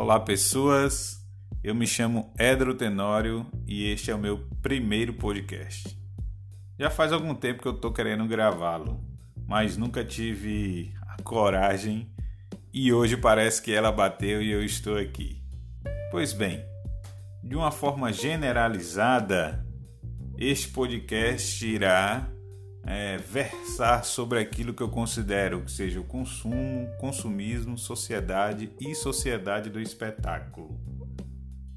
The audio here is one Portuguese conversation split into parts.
Olá, pessoas. Eu me chamo Edro Tenório e este é o meu primeiro podcast. Já faz algum tempo que eu tô querendo gravá-lo, mas nunca tive a coragem e hoje parece que ela bateu e eu estou aqui. Pois bem, de uma forma generalizada, este podcast irá é, versar sobre aquilo que eu considero que seja o consumo, consumismo, sociedade e sociedade do espetáculo.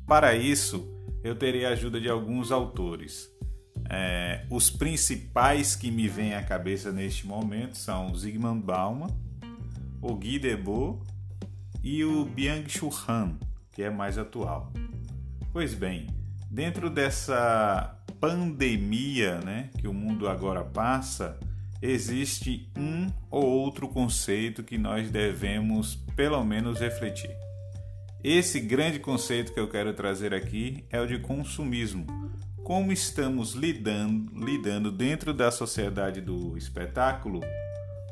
Para isso, eu terei a ajuda de alguns autores. É, os principais que me vêm à cabeça neste momento são Zygmunt Bauman, o Guy Debord e o Byung-Chul Han, que é mais atual. Pois bem, dentro dessa pandemia né, que o mundo agora passa, existe um ou outro conceito que nós devemos pelo menos refletir. Esse grande conceito que eu quero trazer aqui é o de consumismo. Como estamos lidando, lidando dentro da sociedade do espetáculo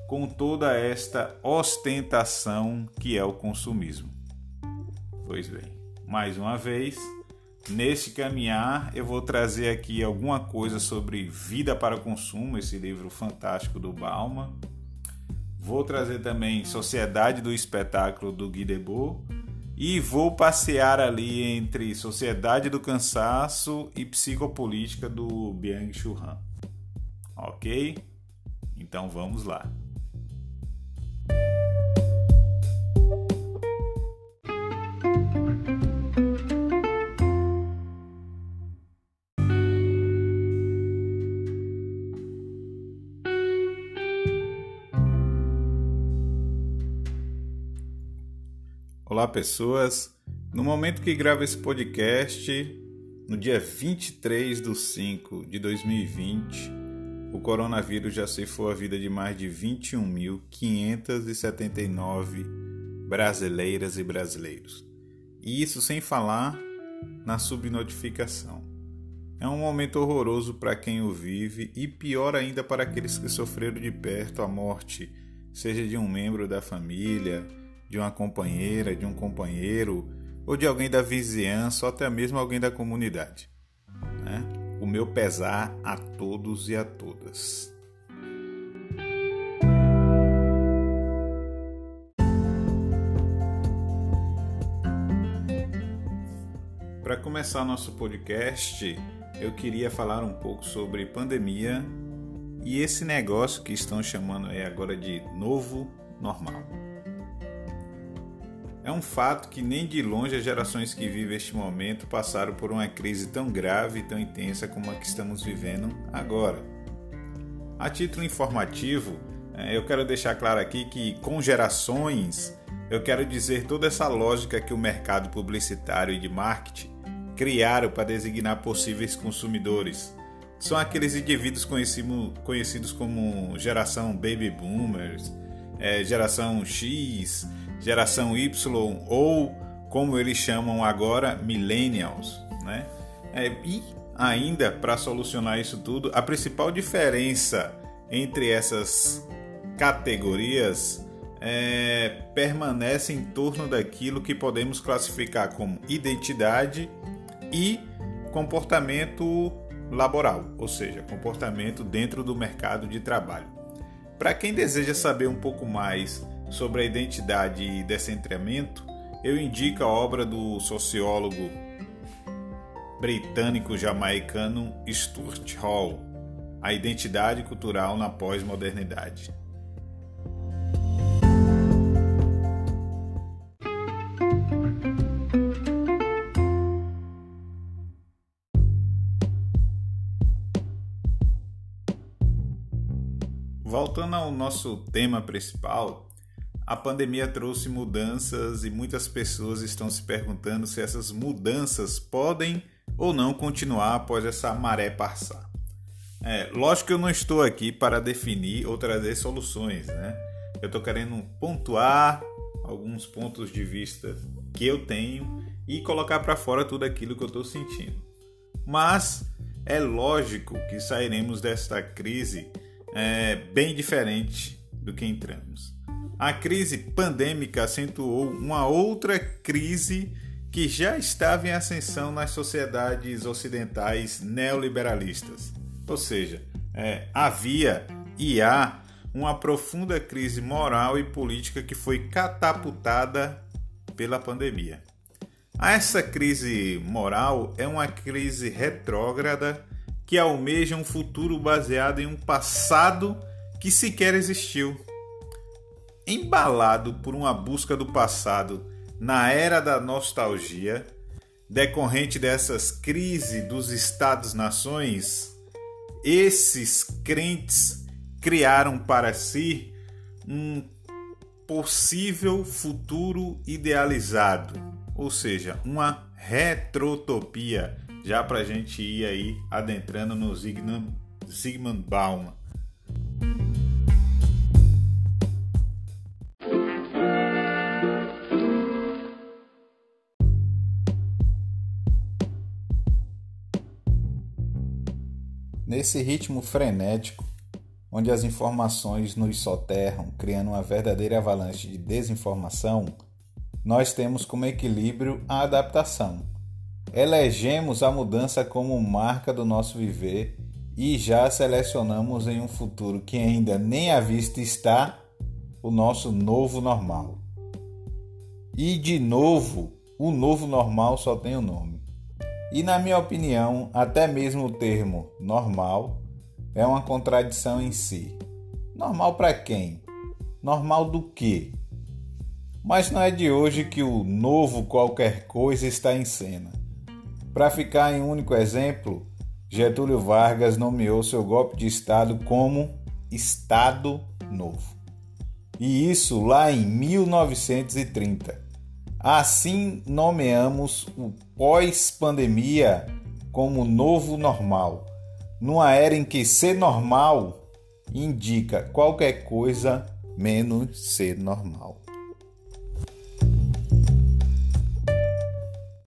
com toda esta ostentação que é o consumismo. Pois bem, mais uma vez, Neste caminhar, eu vou trazer aqui alguma coisa sobre Vida para o Consumo, esse livro fantástico do Bauman. Vou trazer também Sociedade do Espetáculo do Guy Debord e vou passear ali entre Sociedade do Cansaço e Psicopolítica do Byung-Chul Han. Ok? Então vamos lá. Olá, pessoas. No momento que gravo esse podcast, no dia 23 de 5 de 2020, o coronavírus já ceifou a vida de mais de 21.579 brasileiras e brasileiros. E isso sem falar na subnotificação. É um momento horroroso para quem o vive e pior ainda para aqueles que sofreram de perto a morte, seja de um membro da família, de uma companheira, de um companheiro ou de alguém da vizinhança ou até mesmo alguém da comunidade. Né? O meu pesar a todos e a todas. Para começar nosso podcast, eu queria falar um pouco sobre pandemia e esse negócio que estão chamando aí agora de novo normal. É um fato que nem de longe as gerações que vivem este momento passaram por uma crise tão grave e tão intensa como a que estamos vivendo agora. A título informativo, é, eu quero deixar claro aqui que com gerações eu quero dizer toda essa lógica que o mercado publicitário e de marketing criaram para designar possíveis consumidores. São aqueles indivíduos conhecidos como geração baby boomers, é, geração X, geração Y ou como eles chamam agora millennials, né? É, e ainda para solucionar isso tudo, a principal diferença entre essas categorias é, permanece em torno daquilo que podemos classificar como identidade e comportamento laboral, ou seja, comportamento dentro do mercado de trabalho. Para quem deseja saber um pouco mais sobre a identidade e descentramento, eu indico a obra do sociólogo britânico-jamaicano Stuart Hall, A Identidade Cultural na Pós-Modernidade. Voltando ao nosso tema principal, a pandemia trouxe mudanças e muitas pessoas estão se perguntando se essas mudanças podem ou não continuar após essa maré passar. É, lógico que eu não estou aqui para definir ou trazer soluções, né? Eu estou querendo pontuar alguns pontos de vista que eu tenho e colocar para fora tudo aquilo que eu estou sentindo. Mas é lógico que sairemos desta crise é, bem diferente do que entramos. A crise pandêmica acentuou uma outra crise que já estava em ascensão nas sociedades ocidentais neoliberalistas. Ou seja, é, havia e há uma profunda crise moral e política que foi catapultada pela pandemia. Essa crise moral é uma crise retrógrada que almeja um futuro baseado em um passado que sequer existiu. Embalado por uma busca do passado na era da nostalgia, decorrente dessas crises dos Estados-nações, esses crentes criaram para si um possível futuro idealizado, ou seja, uma retrotopia, já para a gente ir aí adentrando no Zygmunt, Zygmunt Nesse ritmo frenético, onde as informações nos soterram, criando uma verdadeira avalanche de desinformação, nós temos como equilíbrio a adaptação. Elegemos a mudança como marca do nosso viver e já selecionamos em um futuro que ainda nem à vista está o nosso novo normal. E de novo, o novo normal só tem o um nome. E na minha opinião, até mesmo o termo normal é uma contradição em si. Normal para quem? Normal do quê? Mas não é de hoje que o novo qualquer coisa está em cena. Para ficar em único exemplo, Getúlio Vargas nomeou seu golpe de Estado como Estado Novo. E isso lá em 1930. Assim nomeamos o pós-pandemia como novo normal, numa era em que ser normal indica qualquer coisa menos ser normal.